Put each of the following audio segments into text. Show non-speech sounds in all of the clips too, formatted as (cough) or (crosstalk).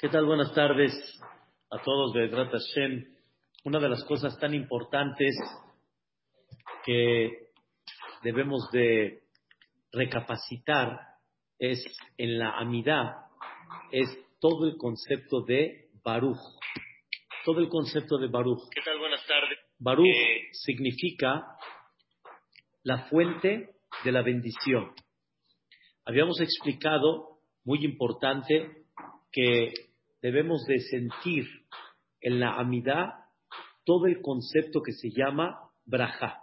¿Qué tal? Buenas tardes a todos de Drat Hashem. Una de las cosas tan importantes que debemos de recapacitar es en la amidad, es todo el concepto de Baruch. Todo el concepto de Baruch. ¿Qué tal? Buenas tardes. Baruch Eh, significa la fuente de la bendición. Habíamos explicado, muy importante, que debemos de sentir en la amidad todo el concepto que se llama braja.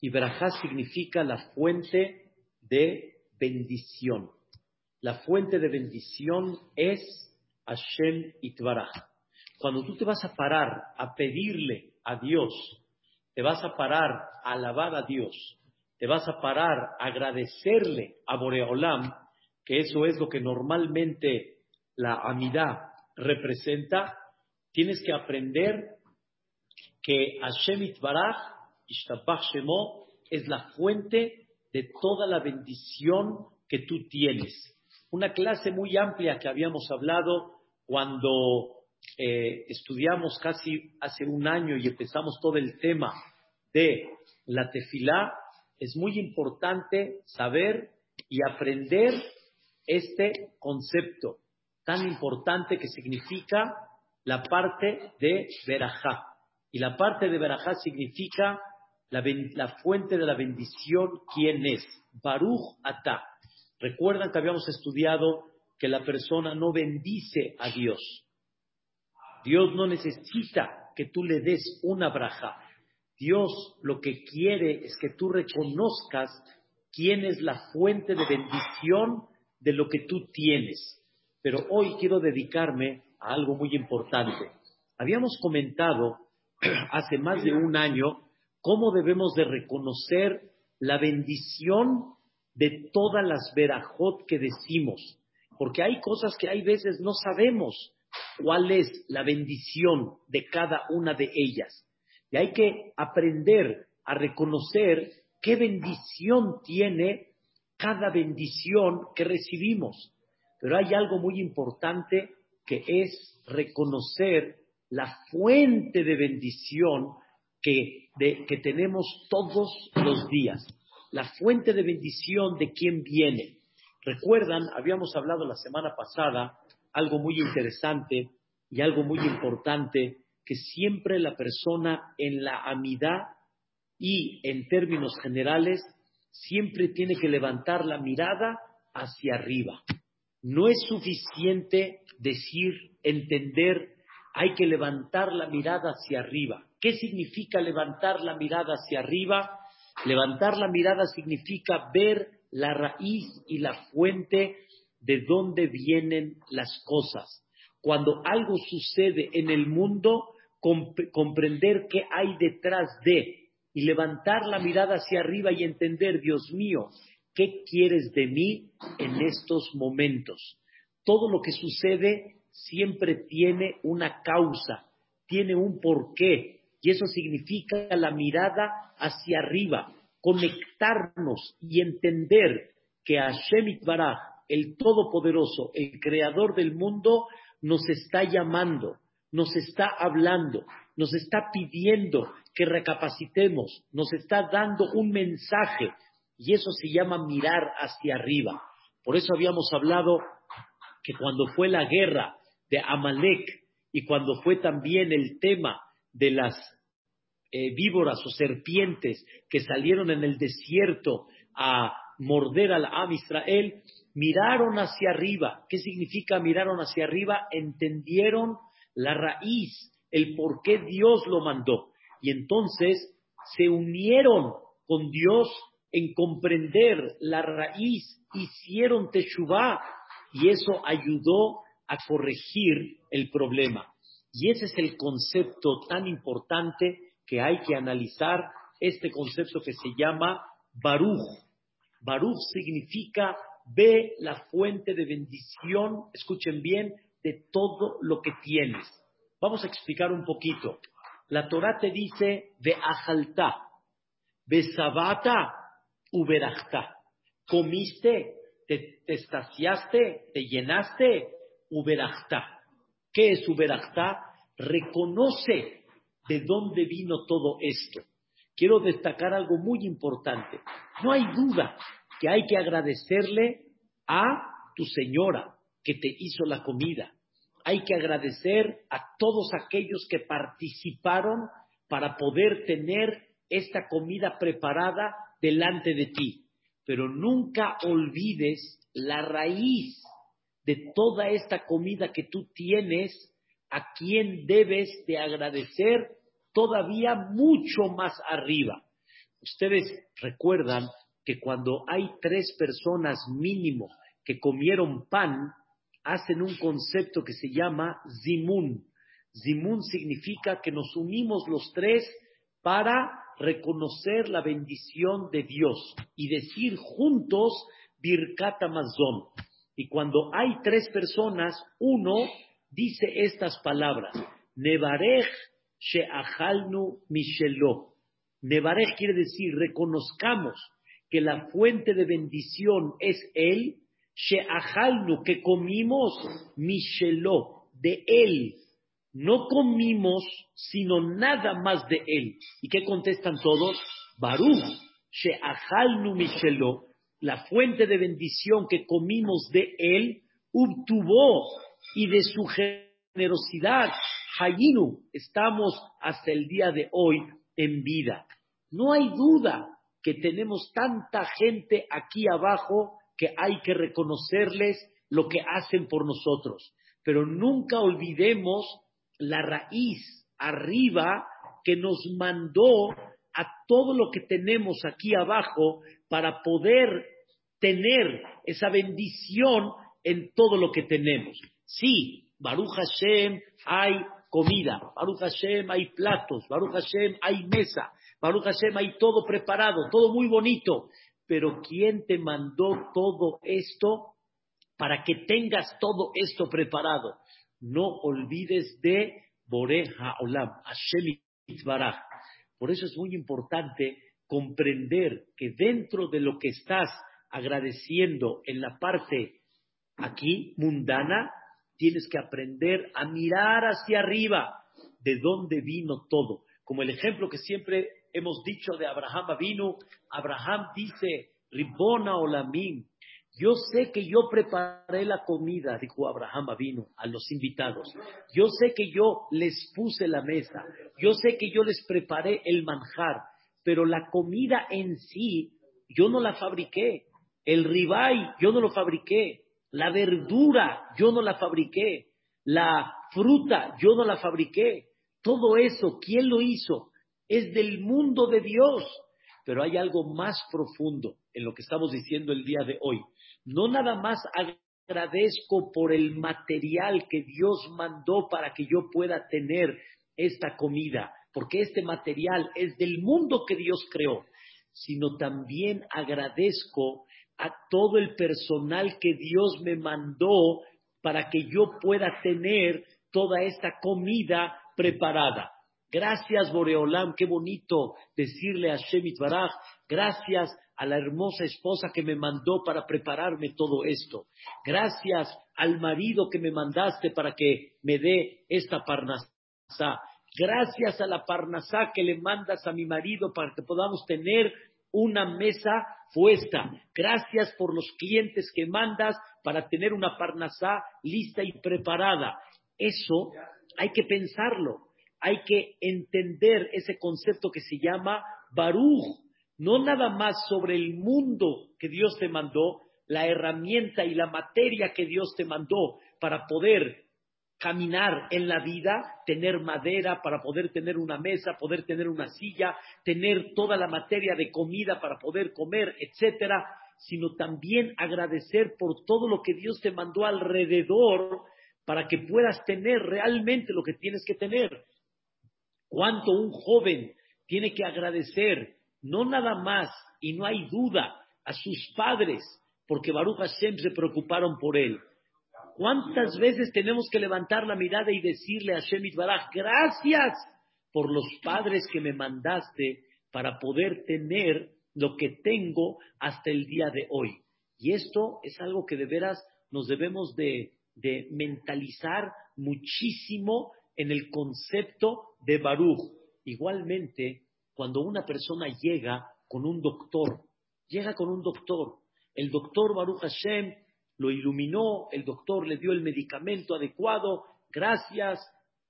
Y braja significa la fuente de bendición. La fuente de bendición es Hashem Itbaraj. Cuando tú te vas a parar a pedirle a Dios, te vas a parar a alabar a Dios, te vas a parar a agradecerle a Boreolam, que eso es lo que normalmente la amidad representa, tienes que aprender que Hashem Itbaraj, Ishtabach Shemo, es la fuente de toda la bendición que tú tienes. Una clase muy amplia que habíamos hablado cuando eh, estudiamos casi hace un año y empezamos todo el tema de la tefilá, es muy importante saber y aprender este concepto tan importante que significa la parte de Berajá. Y la parte de Berajá significa la, fuente de la bendición, ¿quién es? Baruch Atá. Recuerdan que habíamos estudiado que la persona no bendice a Dios. Dios no necesita que tú le des una braja. Dios lo que quiere es que tú reconozcas quién es la fuente de bendición de lo que tú tienes. Pero hoy quiero dedicarme a algo muy importante. Habíamos comentado (clears throat) hace más de un año cómo debemos de reconocer la bendición de todas las verajot que decimos. Porque hay cosas que hay veces no sabemos cuál es la bendición de cada una de ellas. Y hay que aprender a reconocer qué bendición tiene cada bendición que recibimos. Pero hay algo muy importante que es reconocer la fuente de bendición que, tenemos todos los días. La fuente de bendición de quién viene. Recuerdan, habíamos hablado la semana pasada algo muy interesante y algo muy importante, que siempre la persona en la amidad y en términos generales siempre tiene que levantar la mirada hacia arriba. No es suficiente decir, entender, hay que levantar la mirada hacia arriba. ¿Qué significa levantar la mirada hacia arriba? Levantar la mirada significa ver la raíz y la fuente de dónde vienen las cosas. Cuando algo sucede en el mundo, comp- comprender qué hay detrás de y levantar la mirada hacia arriba y entender, Dios mío, ¿qué quieres de mí en estos momentos? Todo lo que sucede siempre tiene una causa, tiene un porqué, y eso significa la mirada hacia arriba, conectarnos y entender que Hashem Itbaraj, el Todopoderoso, el Creador del mundo, nos está llamando, nos está hablando, nos está pidiendo que recapacitemos, nos está dando un mensaje, y eso se llama mirar hacia arriba. Por eso habíamos hablado que cuando fue la guerra de Amalek y cuando fue también el tema de las eh, víboras o serpientes que salieron en el desierto a morder al Am Israel, miraron hacia arriba. ¿Qué significa miraron hacia arriba? Entendieron la raíz, el por qué Dios lo mandó. Y entonces se unieron con Dios en comprender la raíz, hicieron Teshuvah y eso ayudó a corregir el problema. Y ese es el concepto tan importante que hay que analizar, este concepto que se llama Baruch. Baruch significa ve la fuente de bendición, escuchen bien, de todo lo que tienes. Vamos a explicar un poquito. La Torah te dice, ve ajalta, ve sabata, uberachta. Comiste, te, te estaciaste, te llenaste, Uberachta. ¿Qué es Uberachta? Reconoce de dónde vino todo esto. Quiero destacar algo muy importante. No hay duda que hay que agradecerle a tu señora que te hizo la comida. Hay que agradecer a todos aquellos que participaron para poder tener esta comida preparada delante de ti. Pero nunca olvides la raíz de toda esta comida que tú tienes, a quien debes de agradecer todavía mucho más arriba. Ustedes recuerdan que cuando hay tres personas mínimo que comieron pan, hacen un concepto que se llama zimun. Zimun significa que nos unimos los tres para reconocer la bendición de Dios y decir juntos Birkat Amazon. Y cuando hay tres personas, uno dice estas palabras, Nevarech She'achalnu Mishelo. Nevarech quiere decir, reconozcamos que la fuente de bendición es Él, She'achalnu, que comimos Mishelo, de Él. No comimos sino nada más de Él. ¿Y qué contestan todos? Baruch, She'achalnu Mishelo, la fuente de bendición que comimos de Él, obtuvo y de su generosidad, Hayinu, estamos hasta el día de hoy en vida. No hay duda que tenemos tanta gente aquí abajo que hay que reconocerles lo que hacen por nosotros. Pero nunca olvidemos la raíz arriba que nos mandó a todo lo que tenemos aquí abajo para poder tener esa bendición en todo lo que tenemos. Sí, Baruch Hashem hay comida, Baruch Hashem hay platos, Baruch Hashem hay mesa, Baruch Hashem hay todo preparado, todo muy bonito. Pero ¿quién te mandó todo esto para que tengas todo esto preparado? No olvides de Boreja Olam, Hashem Baraj. Por eso es muy importante comprender que dentro de lo que estás agradeciendo en la parte aquí mundana, tienes que aprender a mirar hacia arriba de dónde vino todo. Como el ejemplo que siempre hemos dicho de Abraham vino, Abraham dice, Ribona Olamim, yo sé que yo preparé la comida, dijo Abraham vino a los invitados. Yo sé que yo les puse la mesa. Yo sé que yo les preparé el manjar. Pero la comida en sí, yo no la fabriqué. El ribay, yo no lo fabriqué. La verdura, yo no la fabriqué. La fruta, yo no la fabriqué. Todo eso, ¿quién lo hizo? Es del mundo de Dios. Pero hay algo más profundo en lo que estamos diciendo el día de hoy. No nada más agradezco por el material que Dios mandó para que yo pueda tener esta comida, porque este material es del mundo que Dios creó, sino también agradezco a todo el personal que Dios me mandó para que yo pueda tener toda esta comida preparada. Gracias, Boreolam, qué bonito decirle a Shemit Baraj, gracias a la hermosa esposa que me mandó para prepararme todo esto. Gracias al marido que me mandaste para que me dé esta parnasá. Gracias a la parnasá que le mandas a mi marido para que podamos tener una mesa puesta. Gracias por los clientes que mandas para tener una parnasá lista y preparada. Eso hay que pensarlo. Hay que entender ese concepto que se llama Baruch. No nada más sobre el mundo que Dios te mandó, la herramienta y la materia que Dios te mandó para poder caminar en la vida, tener madera para poder tener una mesa, poder tener una silla, tener toda la materia de comida para poder comer, etcétera, sino también agradecer por todo lo que Dios te mandó alrededor para que puedas tener realmente lo que tienes que tener. Cuánto un joven tiene que agradecer, no nada más, y no hay duda, a sus padres, porque Baruch Hashem se preocuparon por él, ¿Cuántas veces tenemos que levantar la mirada y decirle a Shemit Baraj, gracias por los padres que me mandaste para poder tener lo que tengo hasta el día de hoy? Y esto es algo que de veras nos debemos de de mentalizar muchísimo en el concepto de Baruch. Igualmente, cuando una persona llega con un doctor, llega con un doctor, el doctor Baruch Hashem lo iluminó, el doctor le dio el medicamento adecuado, gracias,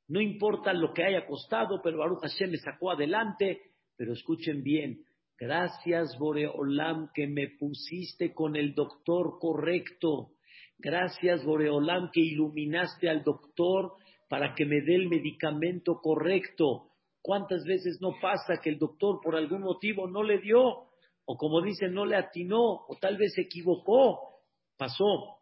no importa lo que haya costado, pero Baruch Hashem me sacó adelante, pero escuchen bien, gracias Boreolam que me pusiste con el doctor correcto, gracias Boreolam que iluminaste al doctor para que me dé el medicamento correcto. ¿Cuántas veces no pasa que el doctor por algún motivo no le dio? O como dicen, no le atinó, o tal vez se equivocó. Pasó,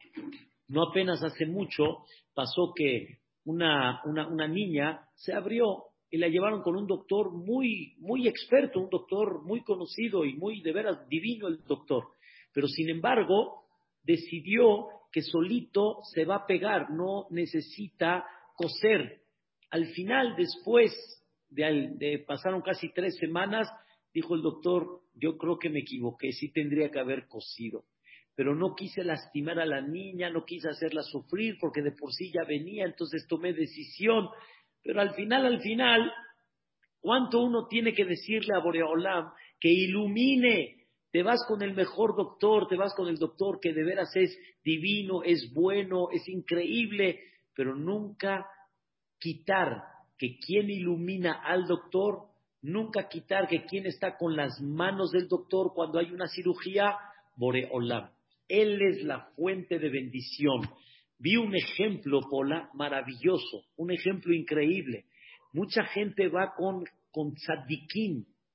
no apenas hace mucho, pasó que una, una, niña se abrió y la llevaron con un doctor muy, muy experto, un doctor muy conocido y muy de veras divino el doctor. Pero sin embargo, decidió que solito se va a pegar, no necesita coser. Al final, después de, pasaron casi tres semanas, dijo el doctor, yo creo que me equivoqué, sí tendría que haber cosido. Pero no quise lastimar a la niña, no quise hacerla sufrir porque de por sí ya venía, entonces tomé decisión. Pero al final, al final, ¿cuánto uno tiene que decirle a Boreolam que ilumine? Te vas con el mejor doctor, te vas con el doctor que de veras es divino, es bueno, es increíble, pero nunca quitar que quien ilumina al doctor, nunca quitar que quien está con las manos del doctor cuando hay una cirugía, Boreolam. Él es la fuente de bendición. Vi un ejemplo, Pola, maravilloso, un ejemplo increíble. Mucha gente va con, con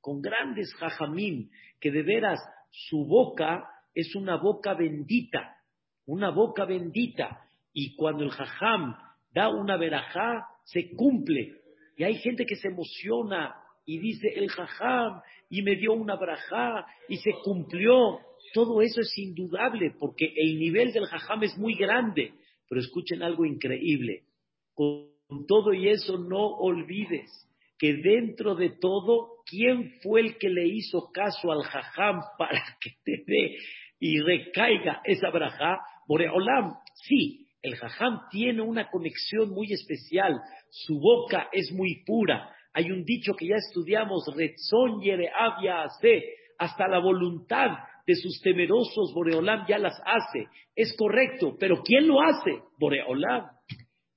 con grandes jajamim, que de veras su boca es una boca bendita, una boca bendita. Y cuando el jajam da una verajá, se cumple. Y hay gente que se emociona y dice el jajam y me dio una verajá y se cumplió. Todo eso es indudable porque el nivel del jajam es muy grande. Pero escuchen algo increíble. Con todo y eso no olvides que dentro de todo, ¿quién fue el que le hizo caso al jajam (laughs) para que te dé y recaiga esa brajá? Boreolam, sí, el jajam tiene una conexión muy especial, su boca es muy pura. Hay un dicho que ya estudiamos, Retzon Yere hace, hasta la voluntad de sus temerosos Boreolam ya las hace. Es correcto, pero ¿quién lo hace? Boreolam.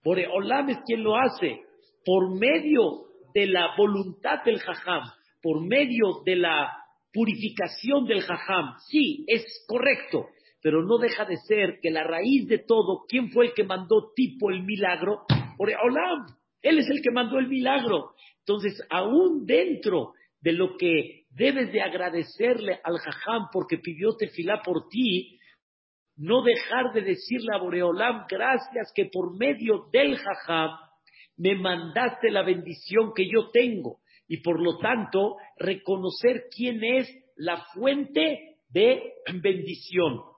Boreolam es quien lo hace por medio de la voluntad del jajam, por medio de la purificación del jajam. Sí, es correcto, pero no deja de ser que la raíz de todo, ¿quién fue el que mandó tipo el milagro? Olam, él es el que mandó el milagro. Entonces, aún dentro de lo que debes de agradecerle al jajam porque pidió tefilá por ti, no dejar de decirle a Boreolam, gracias que por medio del jajam me mandaste la bendición que yo tengo. Y por lo tanto, reconocer quién es la fuente de bendición.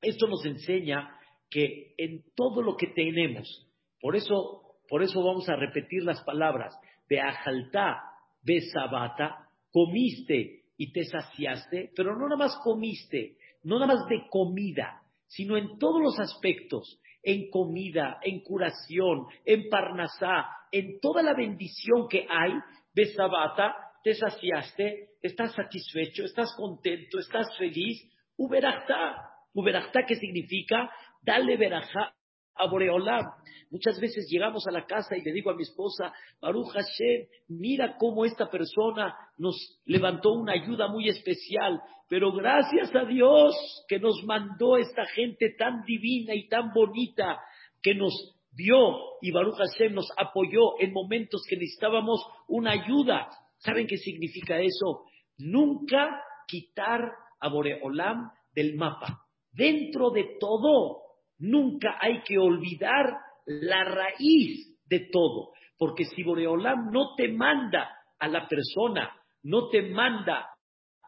Esto nos enseña que en todo lo que tenemos, por eso, por eso vamos a repetir las palabras, de ajaltá, de sabata, comiste y te saciaste, pero no nada más comiste, no nada más de comida, sino en todos los aspectos, en comida, en curación, en parnasá, en toda la bendición que hay, de sabata, te saciaste, estás satisfecho, estás contento, estás feliz, uberachta, Uberachta, ¿qué significa? Dale verajá a Boreolam. Muchas veces llegamos a la casa y le digo a mi esposa, Baruch Hashem, mira cómo esta persona nos levantó una ayuda muy especial, pero gracias a Dios que nos mandó esta gente tan divina y tan bonita que nos vio y Baruch Hashem nos apoyó en momentos que necesitábamos una ayuda. ¿Saben qué significa eso? Nunca quitar a Boreolam del mapa. Dentro de todo, nunca hay que olvidar la raíz de todo. Porque si Boreolam no te manda a la persona, no te manda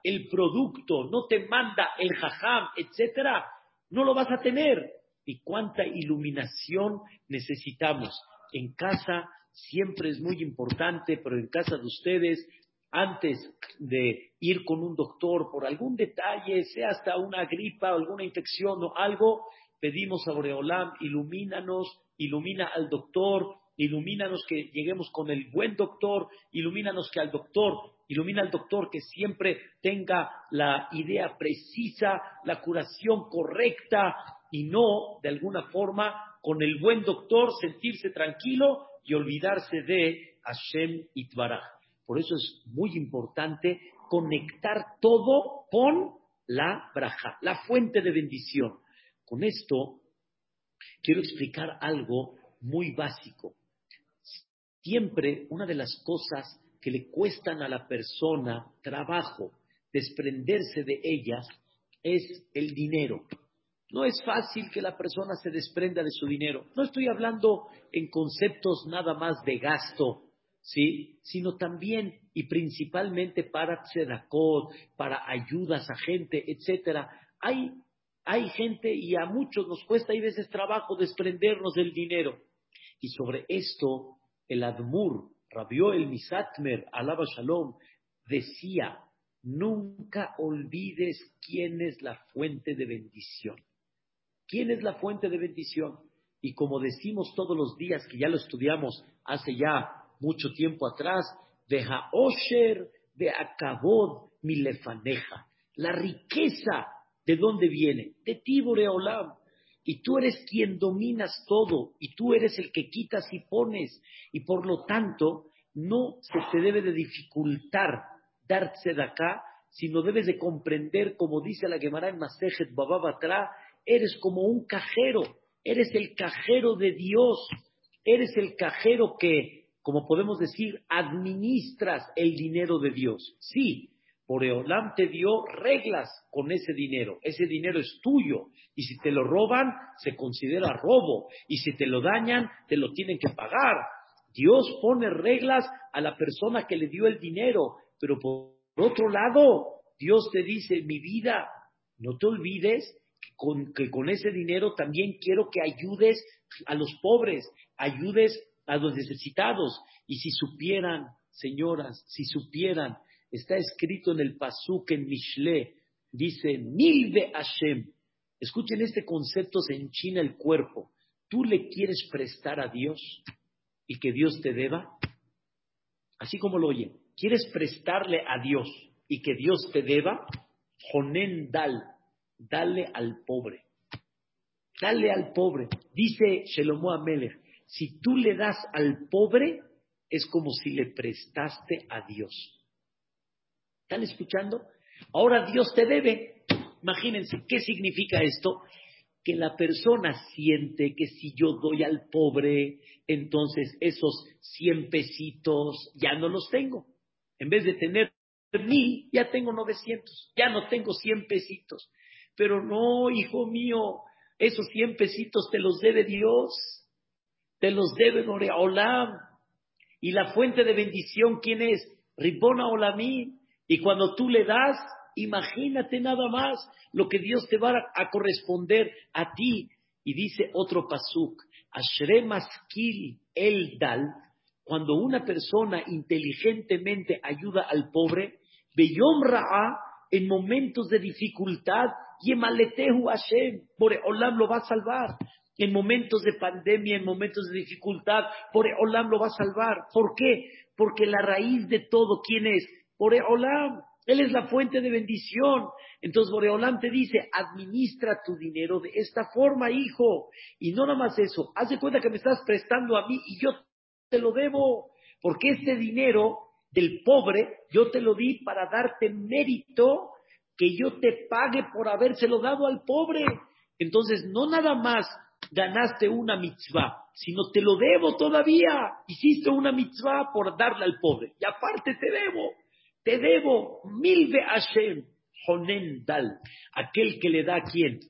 el producto, no te manda el jajam, etcétera, no lo vas a tener. Y cuánta iluminación necesitamos. En casa siempre es muy importante, pero en casa de ustedes antes de ir con un doctor por algún detalle, sea hasta una gripa, alguna infección o algo, pedimos a Boreolam, ilumínanos, ilumina al doctor, ilumínanos que lleguemos con el buen doctor, ilumínanos que al doctor, ilumina al doctor que siempre tenga la idea precisa, la curación correcta y no, de alguna forma, con el buen doctor sentirse tranquilo y olvidarse de Hashem Itbaraj. Por eso es muy importante conectar todo con la braja, la fuente de bendición. Con esto quiero explicar algo muy básico. Siempre una de las cosas que le cuestan a la persona trabajo desprenderse de ellas es el dinero. No es fácil que la persona se desprenda de su dinero. No estoy hablando en conceptos nada más de gasto, ¿sí? Sino también y principalmente para tzedakot, para ayudas a gente, etcétera. Hay, hay gente y a muchos nos cuesta a veces trabajo desprendernos del dinero. Y sobre esto, el Admur, Rabió el Misatmer, Alaba Shalom, decía, nunca olvides quién es la fuente de bendición. ¿Quién es la fuente de bendición? Y como decimos todos los días, que ya lo estudiamos hace ya mucho tiempo atrás, de Haosher, de Akabod, Milefaneja. La riqueza, ¿de dónde viene? De ti, Boreolam. Y tú eres quien dominas todo, y tú eres el que quitas y pones, y por lo tanto no se te debe de dificultar darse de sino debes de comprender, como dice la Gemara en Masejet Bababatra, eres como un cajero, eres el cajero de Dios, eres el cajero que como podemos decir, administras el dinero de Dios. Sí, Boreolam te dio reglas con ese dinero. Ese dinero es tuyo. Y si te lo roban, se considera robo. Y si te lo dañan, te lo tienen que pagar. Dios pone reglas a la persona que le dio el dinero. Pero por otro lado, Dios te dice, mi vida, no te olvides que con, que con ese dinero también quiero que ayudes a los pobres, ayudes a los necesitados. Y si supieran, señoras, si supieran, está escrito en el Pasuk en Mishle, dice, Nilve Hashem. Escuchen este concepto, se enchina el cuerpo. ¿Tú le quieres prestar a Dios y que Dios te deba? Así como lo oyen, ¿quieres prestarle a Dios y que Dios te deba? Jonen dal, dale al pobre. Dale al pobre. Dice Shelomo Amelech, si tú le das al pobre, es como si le prestaste a Dios. ¿Están escuchando? Ahora Dios te debe. Imagínense, ¿qué significa esto? Que la persona siente que si yo doy al pobre, entonces esos 100 pesitos ya no los tengo. En vez de tener mil, ya tengo 900, ya no tengo 100 pesitos. Pero no, hijo mío, esos 100 pesitos te los debe Dios te los debe Olam. Y la fuente de bendición, ¿quién es? Ribona Olamí. Y cuando tú le das, imagínate nada más lo que Dios te va a corresponder a ti. Y dice otro pasuk, Ashre Maskil El Dal, cuando una persona inteligentemente ayuda al pobre, Beyom Ra'a, en momentos de dificultad, Yemaletehu Hashem, por Olam lo va a salvar en momentos de pandemia, en momentos de dificultad, por Olam lo va a salvar. ¿Por qué? Porque la raíz de todo, ¿quién es? Por Olam. Él es la fuente de bendición. Entonces Boreolam te dice, administra tu dinero de esta forma, hijo. Y no nada más eso, haz de cuenta que me estás prestando a mí y yo te lo debo. Porque este dinero del pobre yo te lo di para darte mérito que yo te pague por habérselo dado al pobre. Entonces, no nada más ganaste una mitzvah, sino te lo debo todavía. Hiciste una mitzvah por darle al pobre. Y aparte te debo, te debo mil de Hashem, Honen Dal, aquel que le da a quién?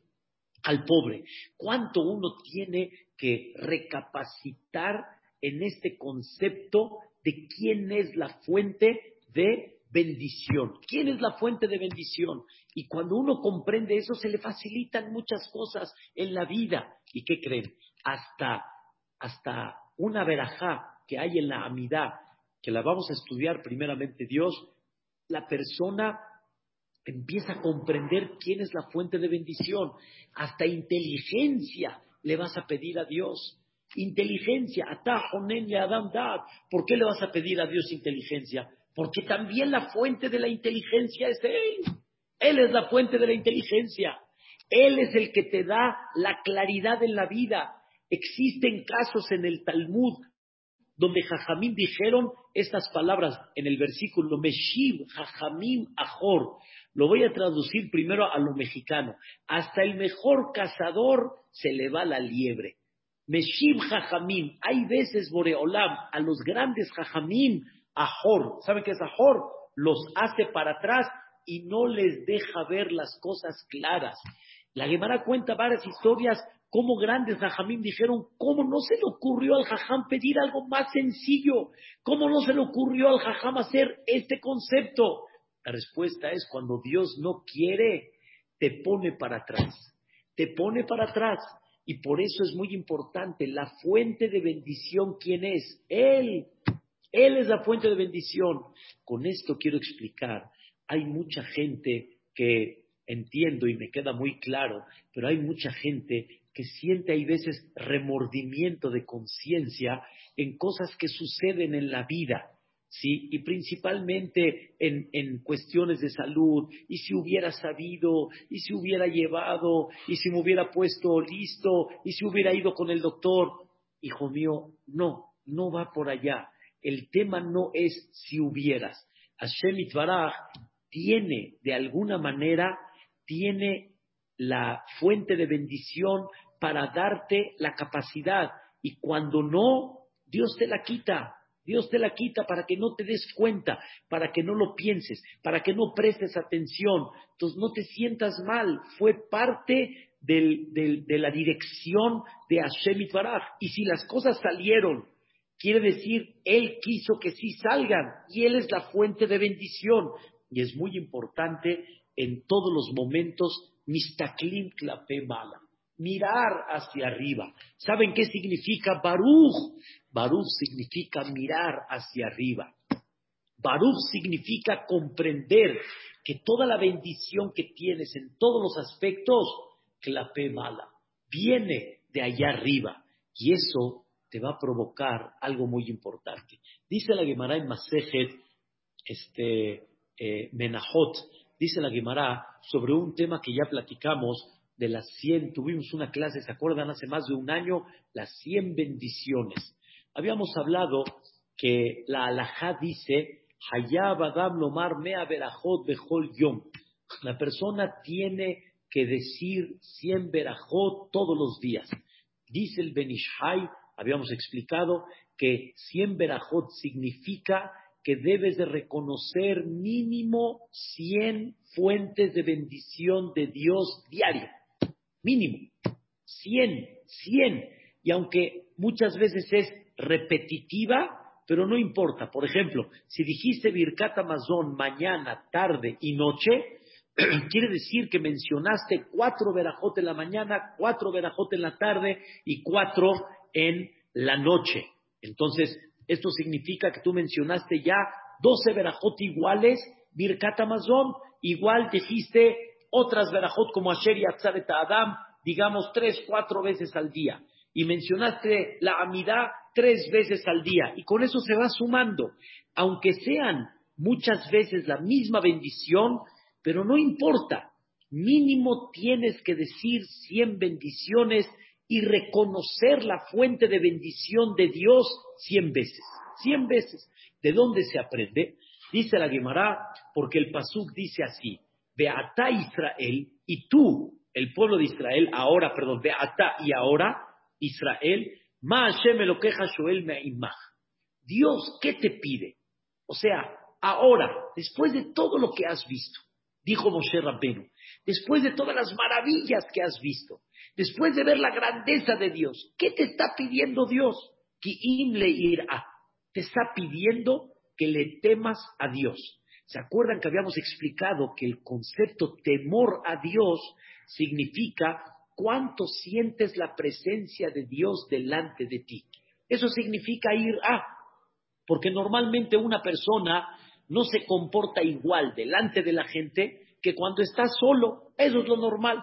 Al pobre. ¿Cuánto uno tiene que recapacitar en este concepto de quién es la fuente de bendición. ¿Quién es la fuente de bendición? Y cuando uno comprende eso, se le facilitan muchas cosas en la vida. ¿Y qué creen? Hasta, hasta una verajá que hay en la amidad, que la vamos a estudiar primeramente Dios, la persona empieza a comprender quién es la fuente de bendición. Hasta inteligencia le vas a pedir a Dios. Inteligencia, adam ¿Por qué le vas a pedir a Dios inteligencia? Porque también la fuente de la inteligencia es Él. Él es la fuente de la inteligencia. Él es el que te da la claridad en la vida. Existen casos en el Talmud donde Jajamín dijeron estas palabras en el versículo Meshiv Jajamim Ahor. Lo voy a traducir primero a lo mexicano. Hasta el mejor cazador se le va la liebre. Meshiv Jajamim. Hay veces Boreolam a los grandes Jajamim Ahor. ¿Saben qué es Ahor? Los hace para atrás y no les deja ver las cosas claras. La Gemara cuenta varias historias cómo grandes Jajamim dijeron, ¿cómo no se le ocurrió al Jajam pedir algo más sencillo? ¿Cómo no se le ocurrió al Jajam hacer este concepto? La respuesta es cuando Dios no quiere, te pone para atrás, te pone para atrás. Y por eso es muy importante, la fuente de bendición, ¿quién es? Él. Él es la fuente de bendición. Con esto quiero explicar, hay mucha gente que entiendo y me queda muy claro, pero hay mucha gente que siente hay veces remordimiento de conciencia en cosas que suceden en la vida, ¿sí? Y principalmente en, en, cuestiones de salud, y si hubiera sabido, y si hubiera llevado, y si me hubiera puesto listo, y si hubiera ido con el doctor. Hijo mío, no, no va por allá. El tema no es si hubieras. Hashem Itbaraj tiene, de alguna manera, tiene la fuente de bendición para darte la capacidad. Y cuando no, Dios te la quita. Dios te la quita para que no te des cuenta, para que no lo pienses, para que no prestes atención. Entonces no te sientas mal. Fue parte de la dirección de Hashem Itbaraj. Y si las cosas salieron, quiere decir, Él quiso que sí salgan. Y Él es la fuente de bendición. Y es muy importante en todos los momentos, mistaklim klape mala mirar hacia arriba. ¿Saben qué significa Baruch? Baruch significa mirar hacia arriba. Baruch significa comprender que toda la bendición que tienes en todos los aspectos, clape mala, viene de allá arriba. Y eso te va a provocar algo muy importante. Dice la Gemara en Masejet, este, eh, Menahot, dice la Gemara sobre un tema que ya platicamos, de las 100, tuvimos una clase, ¿se acuerdan? Hace más de un año, las 100 bendiciones. Habíamos hablado que la alajá dice, Hayab Adam Lomar Mea Berajot Bechol Yom. La persona tiene que decir 100 Berajot todos los días. Dice el Benishai, habíamos explicado, que 100 Berajot significa que debes de reconocer mínimo 100 fuentes de bendición de Dios diario mínimo. 100, 100. Y aunque muchas veces es repetitiva, pero no importa. Por ejemplo, si dijiste Birkat Amazon mañana, tarde y noche, (clears throat) quiere decir que mencionaste cuatro verajotes en la mañana, cuatro verajotes en la tarde y cuatro en la noche. Entonces, esto significa que tú mencionaste ya 12 verajot iguales, Birkat Amazon, igual dijiste otras verajot como Asher y Adam, digamos tres, cuatro veces al día. Y mencionaste la amidad tres veces al día. Y con eso se va sumando. Aunque sean muchas veces la misma bendición, pero no importa. Mínimo tienes que decir cien bendiciones y reconocer la fuente de bendición de Dios cien veces. Cien veces. ¿De dónde se aprende? Dice la Gemara, porque el Pasuk dice así. Beata Israel, y tú, el pueblo de Israel, ahora, perdón, Beata y ahora, Israel, Ma Hashem lo queja Shoel Me'imach. Dios, ¿qué te pide? O sea, ahora, después de todo lo que has visto, dijo Moshe Rabbenu, después de todas las maravillas que has visto, después de ver la grandeza de Dios, ¿qué te está pidiendo Dios? Irá. Te está pidiendo que le temas a Dios. ¿Se acuerdan que habíamos explicado que el concepto temor a Dios significa cuánto sientes la presencia de Dios delante de ti? Eso significa ir a, porque normalmente una persona no se comporta igual delante de la gente que cuando estás solo. Eso es lo normal.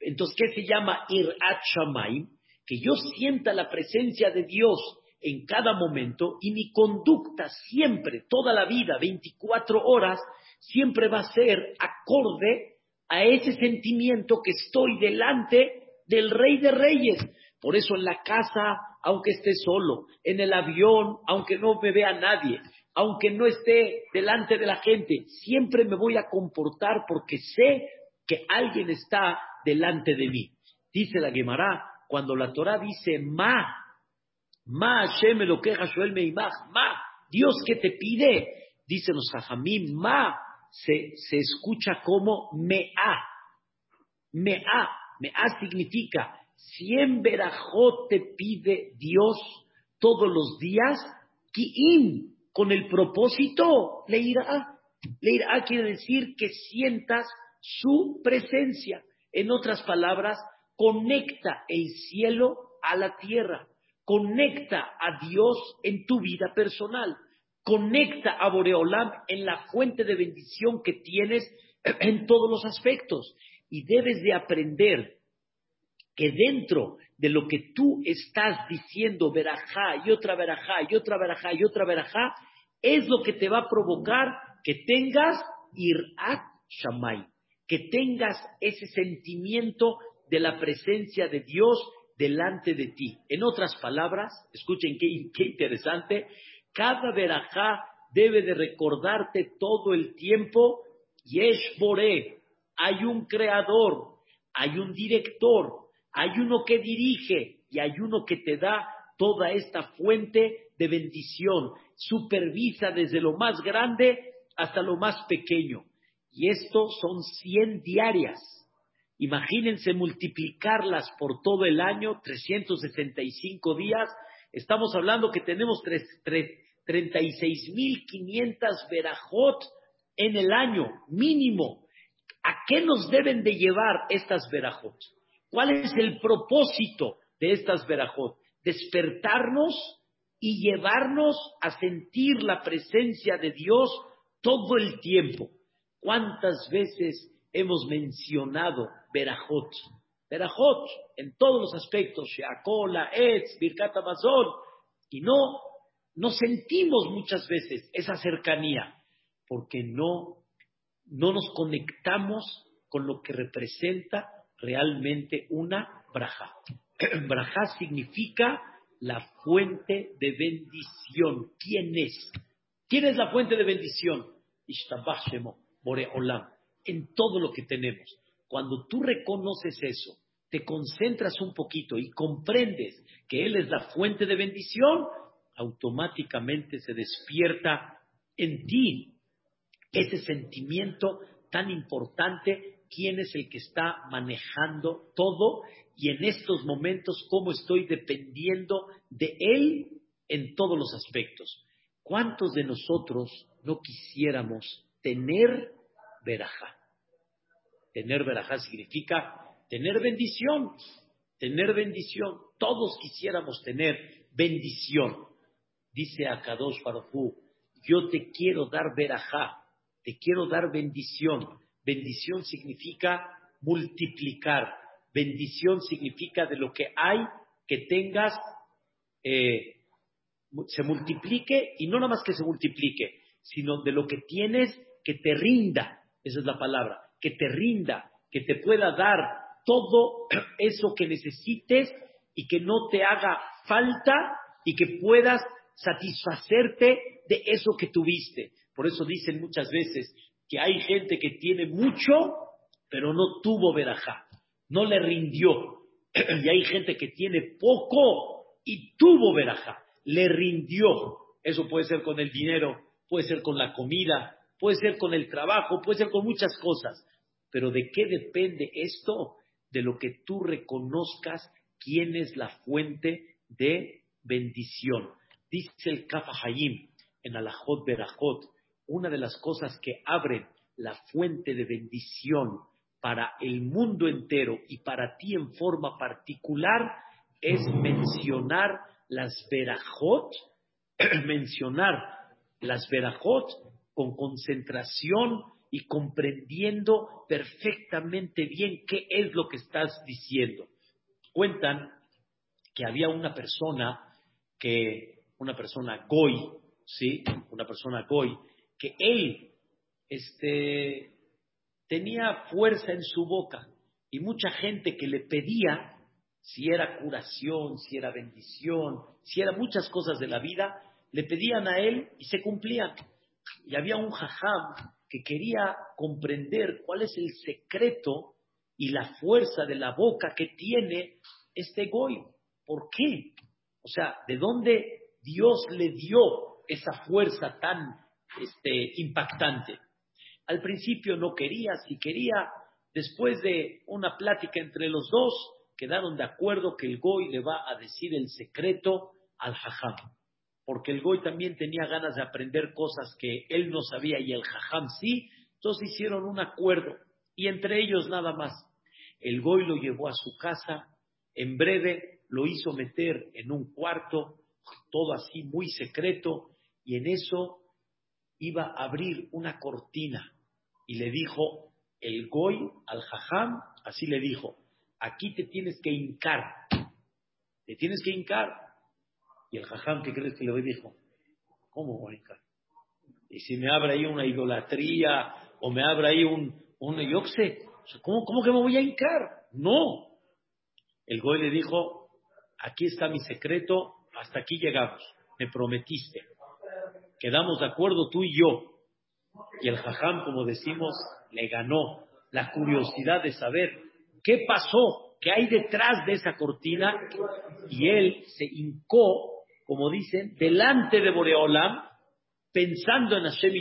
Entonces, ¿qué se llama Irat Shamaim? Que yo sienta la presencia de Dios en cada momento y mi conducta siempre, toda la vida, 24 horas, siempre va a ser acorde a ese sentimiento que estoy delante del Rey de Reyes. Por eso en la casa, aunque esté solo, en el avión, aunque no me vea nadie, aunque no esté delante de la gente, siempre me voy a comportar porque sé que alguien está delante de mí. Dice la Gemara, cuando la Torah dice ma, ma Hashem lo queja ma, Dios que te pide, dice los Jajamim, ma, se, se escucha como mea, mea, mea significa, cien verajot te pide Dios todos los días, ki'im, con el propósito, le irá. Le irá quiere decir que sientas su presencia. En otras palabras, conecta el cielo a la tierra, conecta a Dios en tu vida personal, conecta a Boreolam en la fuente de bendición que tienes (clears throat) en todos los aspectos. Y debes de aprender que dentro de lo que tú estás diciendo, verajá y otra verajá y otra verajá y otra verajá, es lo que te va a provocar que tengas irat shamay, que tengas ese sentimiento de la presencia de Dios delante de ti. En otras palabras, escuchen qué, qué interesante, cada verajá debe de recordarte todo el tiempo, Yesh hay un creador, hay un director, hay uno que dirige y hay uno que te da toda esta fuente de bendición. Supervisa desde lo más grande hasta lo más pequeño. Y esto son 100 diarias. Imagínense multiplicarlas por todo el año, 365 días. Estamos hablando que tenemos 36.500 verajot en el año, mínimo. ¿A qué nos deben de llevar estas verajot? ¿Cuál es el propósito de estas verajot? Despertarnos y llevarnos a sentir la presencia de Dios todo el tiempo. ¿Cuántas veces hemos mencionado Berajot? Berajot en todos los aspectos, Sheakola, Etz, Birkat Amazon, y no, no sentimos muchas veces esa cercanía, porque no, no nos conectamos con lo que representa realmente una braja. (clears throat) braja significa la fuente de bendición. ¿Quién es? ¿Quién es la fuente de bendición? Olam, en todo lo que tenemos. Cuando tú reconoces eso, te concentras un poquito y comprendes que Él es la fuente de bendición, automáticamente se despierta en ti ese sentimiento tan importante, quién es el que está manejando todo y en estos momentos cómo estoy dependiendo de Él en todos los aspectos. ¿Cuántos de nosotros no quisiéramos tener verajá? Tener verajá significa tener bendición, tener bendición. Todos quisiéramos tener bendición. Dice a Kadosh yo te quiero dar verajá, te quiero dar bendición. Bendición significa multiplicar, Bendición significa de lo que hay, que tengas, eh, se multiplique y no nada más que se multiplique, sino de lo que tienes, que te rinda, esa es la palabra, que te rinda, que te pueda dar todo (clears throat) eso que necesites y que no te haga falta y que puedas satisfacerte de eso que tuviste. Por eso dicen muchas veces que hay gente que tiene mucho, pero no tuvo verajá no le rindió. (clears throat) y hay gente que tiene poco y tuvo veraja, le rindió. Eso puede ser con el dinero, puede ser con la comida, puede ser con el trabajo, puede ser con muchas cosas. Pero ¿de qué depende esto? De lo que tú reconozcas quién es la fuente de bendición. Dice el Kafahayim en Alajot Berajot, una de las cosas que abren la fuente de bendición para el mundo entero y para ti en forma particular es mencionar las verajot, (clears throat) mencionar las verajot con concentración y comprendiendo perfectamente bien qué es lo que estás diciendo. Cuentan que había una persona que, una persona goy, ¿sí? Una persona goy, que él, este, tenía fuerza en su boca y mucha gente que le pedía si era curación, si era bendición, si era muchas cosas de la vida, le pedían a él y se cumplían. Y había un jajam que quería comprender cuál es el secreto y la fuerza de la boca que tiene este goy. ¿Por qué? O sea, ¿de dónde Dios le dio esa fuerza tan este, impactante? Al principio no quería, si quería, después de una plática entre los dos, quedaron de acuerdo que el Goy le va a decir el secreto al Jajam. Porque el Goy también tenía ganas de aprender cosas que él no sabía y el Jajam sí. Entonces hicieron un acuerdo y entre ellos nada más. El Goy lo llevó a su casa, en breve lo hizo meter en un cuarto, todo así muy secreto, y en eso iba a abrir una cortina. Y le dijo el Goy al Jajam, así le dijo, aquí te tienes que hincar, te tienes que hincar. Y el jajam, ¿qué crees que le dijo? ¿Cómo voy a hincar? Y si me abre ahí una idolatría o me abre ahí un, un yo ¿cómo, ¿cómo que me voy a hincar? No. El goy le dijo, aquí está mi secreto, hasta aquí llegamos, me prometiste. Quedamos de acuerdo tú y yo. Y el jajam, como decimos, le ganó la curiosidad de saber ¿Qué pasó? ¿Qué hay detrás de esa cortina? Y él se hincó, como dicen, delante de Boreolam, pensando en Hashem.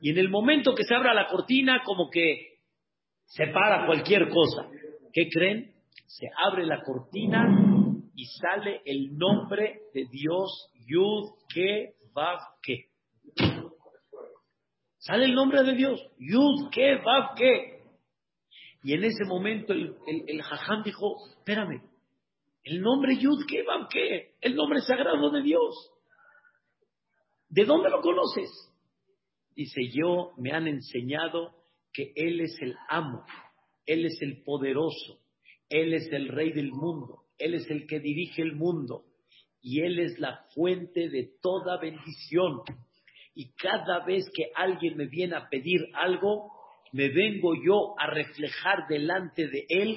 Y en el momento que se abra la cortina, como que se para cualquier cosa. ¿Qué creen? Se abre la cortina y sale el nombre de Dios, Yud, Ke, Vav, Ke. Sale el nombre de Dios, Yud, Ke, Vav, Ke. Y en ese momento el, el, dijo, espérame, el nombre Yud ¿qué? El nombre sagrado de Dios. ¿De dónde lo conoces? Dice, yo me han enseñado que Él es el amo, Él es el poderoso, Él es el rey del mundo, Él es el que dirige el mundo y Él es la fuente de toda bendición. Y cada vez que alguien me viene a pedir algo, me vengo yo a reflejar delante de Él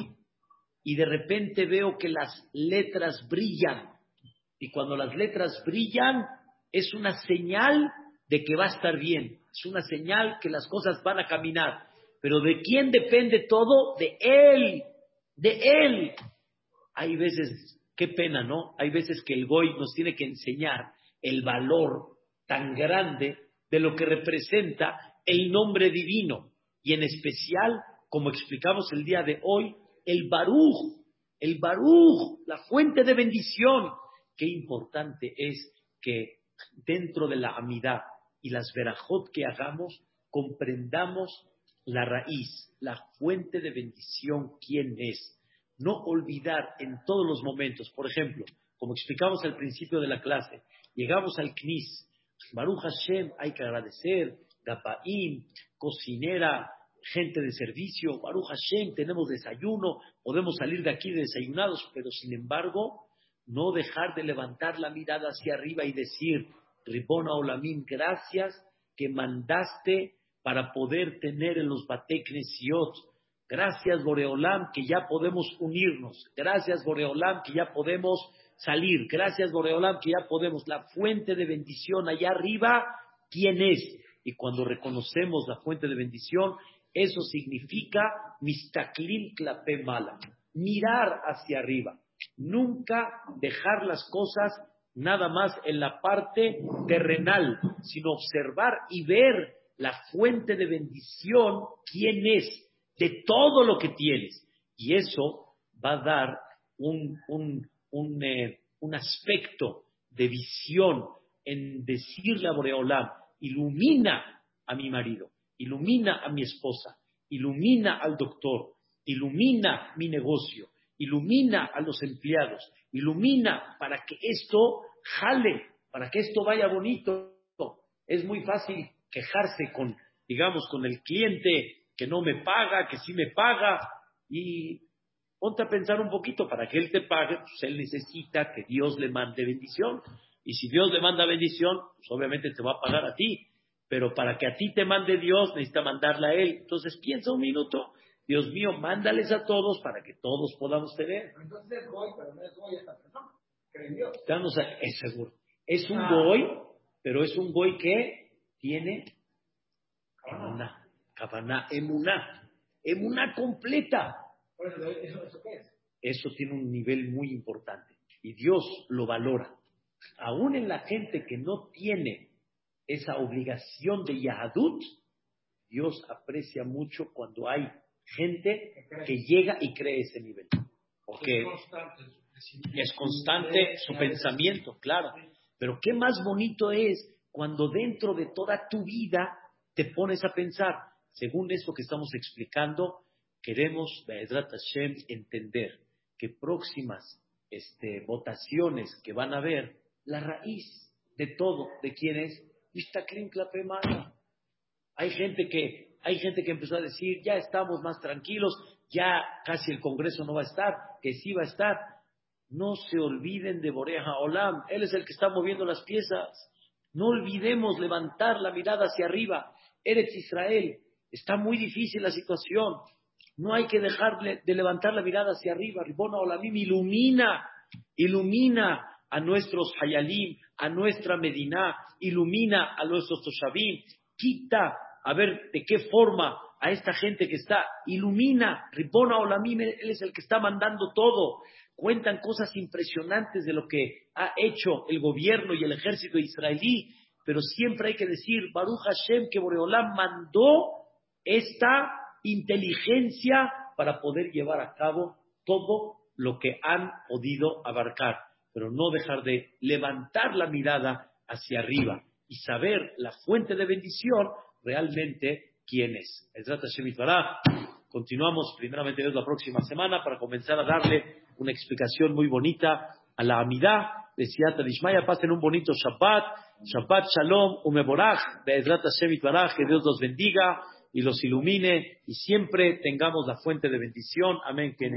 y de repente veo que las letras brillan. Y cuando las letras brillan es una señal de que va a estar bien, es una señal que las cosas van a caminar. Pero ¿de quién depende todo? De Él, de Él. Hay veces, qué pena, ¿no? Hay veces que el Goy nos tiene que enseñar el valor tan grande de lo que representa el nombre divino y en especial, como explicamos el día de hoy, el Baruch, el Baruch, la fuente de bendición. Qué importante es que dentro de la amidad y las verajot que hagamos, comprendamos la raíz, la fuente de bendición, quién es. No olvidar en todos los momentos, por ejemplo, como explicamos al principio de la clase, llegamos al Knis, Baruch Hashem, hay que agradecer, Gapaim, cocinera, gente de servicio, Baruch Hashem, tenemos desayuno, podemos salir de aquí desayunados, pero sin embargo, no dejar de levantar la mirada hacia arriba y decir, Ribona Olamim, gracias que mandaste para poder tener en los Bateknesiot. Gracias, Boreolam, que ya podemos unirnos. Gracias, Boreolam, que ya podemos salir. Gracias, Boreolam, que ya podemos. La fuente de bendición allá arriba, ¿quién es? Y cuando reconocemos la fuente de bendición, eso significa mistaklim mala, mirar hacia arriba, nunca dejar las cosas nada más en la parte terrenal, sino observar y ver la fuente de bendición, quién es, de todo lo que tienes. Y eso va a dar un, un, un, eh, un aspecto de visión en decirle a Boreolam, ilumina a mi marido, ilumina a mi esposa, ilumina al doctor, ilumina mi negocio, ilumina a los empleados, ilumina para que esto jale, para que esto vaya bonito. Es muy fácil quejarse con, digamos, con el cliente que no me paga, que sí me paga, y ponte a pensar un poquito, para que él te pague, pues él necesita que Dios le mande bendición. Y si Dios le manda bendición, pues obviamente te va a pagar a ti. Pero para que a ti te mande Dios, necesita mandarla a él. Entonces piensa un minuto, Dios mío, mándales a todos para que todos podamos tener. Entonces es goy, pero no es goy esta persona. Cree Dios. es seguro. Es un ah. goy, pero es un goy que tiene Kavaná, Kavaná, emuná, emuná completa. ¿Eso, eso qué es? Eso tiene un nivel muy importante y Dios lo valora. Aún en la gente que no tiene esa obligación de Yahadut, Dios aprecia mucho cuando hay gente que llega y cree ese nivel. Porque es constante su pensamiento, claro. Pero qué más bonito es cuando dentro de toda tu vida te pones a pensar, según eso que estamos explicando, queremos, Be'edrat entender que próximas este, votaciones que van a haber, la raíz de todo, ¿de quién es? Hay gente que hay gente que empezó a decir, ya estamos más tranquilos, ya casi el Congreso no va a estar, que sí va a estar. No se olviden de Boreja Olam, él es el que está moviendo las piezas. No olvidemos levantar la mirada hacia arriba. Eres Israel, está muy difícil la situación. No hay que dejar de levantar la mirada hacia arriba. Ribona Olamim ilumina, ilumina a nuestros Hayalim, a nuestra Medina, ilumina a nuestros Toshavim, quita a ver de qué forma a esta gente que está, ilumina, Ripona Olamim, él es el que está mandando todo. Cuentan cosas impresionantes de lo que ha hecho el gobierno y el ejército israelí, pero siempre hay que decir, Baruch Hashem, que Boreolam mandó esta inteligencia para poder llevar a cabo todo lo que han podido abarcar, pero no dejar de levantar la mirada hacia arriba y saber la fuente de bendición realmente quién es. Continuamos primeramente la próxima semana para comenzar a darle una explicación muy bonita a la amidad de Siata Lishmaya. Pasen un bonito Shabbat, Shabbat Shalom, Umeborach, Be'ezrat Hashem que Dios los bendiga y los ilumine y siempre tengamos la fuente de bendición. Amén. Que